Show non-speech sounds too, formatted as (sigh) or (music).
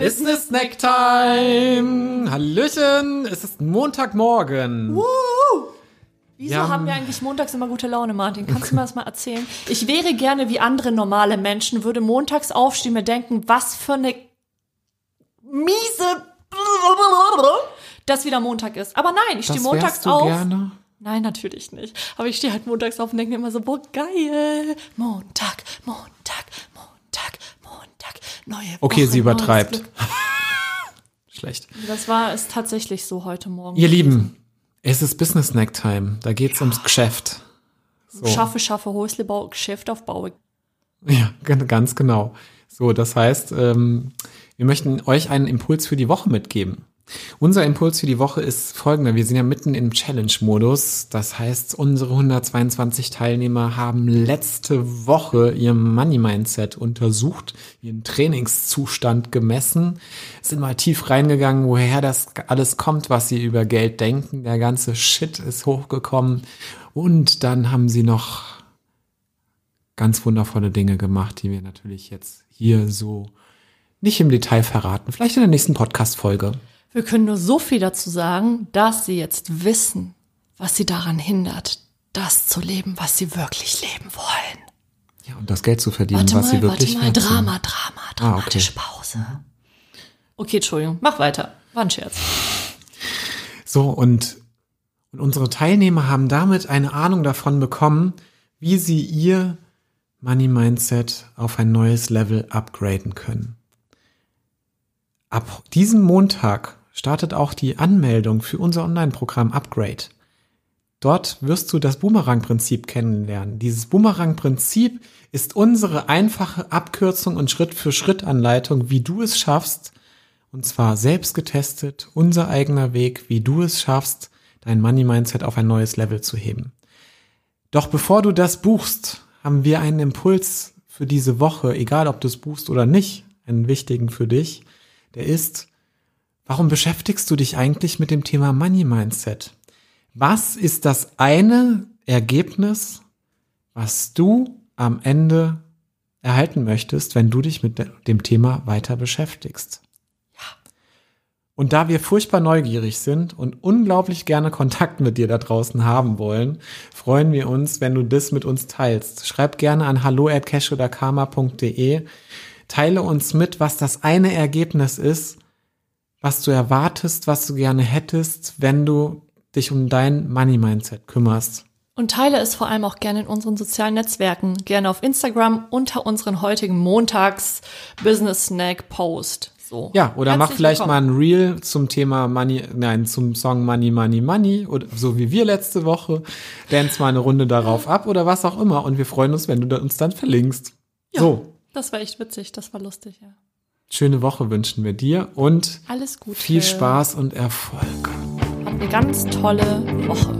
Business Snack Time. Hallöchen, es ist Montagmorgen. Wieso Ja, haben wir eigentlich montags immer gute Laune, Martin? Kannst du mir das mal erzählen? Ich wäre gerne wie andere normale Menschen, würde montags aufstehen, mir denken, was für eine miese, dass wieder Montag ist. Aber nein, ich stehe Das montags du auf. gerne. Nein, natürlich nicht. Aber ich stehe halt montags auf und denke mir immer so, boah, geil. Montag, Montag, neue Okay, Woche, sie übertreibt. (laughs) Schlecht. Das war es tatsächlich so heute Morgen. Ihr Lieben, es ist Business Snack Time. Da geht's ums Geschäft. So. Schaffe, schaffe, Häuslebau, Geschäft aufbaue. Ja, g- ganz genau. So, das heißt, ähm, wir möchten euch einen Impuls für die Woche mitgeben. Unser Impuls für die Woche ist folgender. Wir sind ja mitten im Challenge-Modus. Das heißt, unsere 122 Teilnehmer haben letzte Woche ihr Money-Mindset untersucht, ihren Trainingszustand gemessen, sind mal tief reingegangen, woher das alles kommt, was sie über Geld denken. Der ganze Shit ist hochgekommen. Und dann haben sie noch ganz wundervolle Dinge gemacht, die wir natürlich jetzt hier so nicht im Detail verraten. Vielleicht in der nächsten Podcast-Folge. Wir können nur so viel dazu sagen, dass sie jetzt wissen, was sie daran hindert, das zu leben, was sie wirklich leben wollen. Ja, und das Geld zu verdienen, Warte was mal, sie wirklich warte mal, wert sind. Drama, Drama, dramatische Pause. Okay, Entschuldigung, mach weiter. War ein Scherz. So, und, und unsere Teilnehmer haben damit eine Ahnung davon bekommen, wie sie ihr Money Mindset auf ein neues Level upgraden können. Ab diesem Montag startet auch die Anmeldung für unser Online-Programm Upgrade. Dort wirst du das Boomerang-Prinzip kennenlernen. Dieses Boomerang-Prinzip ist unsere einfache Abkürzung und Schritt-für-Schritt-Anleitung, wie du es schaffst, und zwar selbst getestet, unser eigener Weg, wie du es schaffst, dein Money-Mindset auf ein neues Level zu heben. Doch bevor du das buchst, haben wir einen Impuls für diese Woche, egal ob du es buchst oder nicht, einen wichtigen für dich, der ist, warum beschäftigst du dich eigentlich mit dem Thema Money Mindset? Was ist das eine Ergebnis, was du am Ende erhalten möchtest, wenn du dich mit de- dem Thema weiter beschäftigst? Und da wir furchtbar neugierig sind und unglaublich gerne Kontakt mit dir da draußen haben wollen, freuen wir uns, wenn du das mit uns teilst. Schreib gerne an hallo@cashoderkarma.de. Teile uns mit, was das eine Ergebnis ist, was du erwartest, was du gerne hättest, wenn du dich um dein Money Mindset kümmerst. Und teile es vor allem auch gerne in unseren sozialen Netzwerken. Gerne auf Instagram unter unseren heutigen Montags Business Snack Post. So. Ja, oder mach Herzlich vielleicht willkommen. mal ein Reel zum Thema Money, nein, zum Song Money, Money, Money, oder so wie wir letzte Woche. Dance mal eine Runde darauf ab oder was auch immer. Und wir freuen uns, wenn du uns dann verlinkst. So, Das war echt witzig, das war lustig, ja. Schöne Woche wünschen wir dir und Alles Gute. viel Spaß und Erfolg. Habt eine ganz tolle Woche.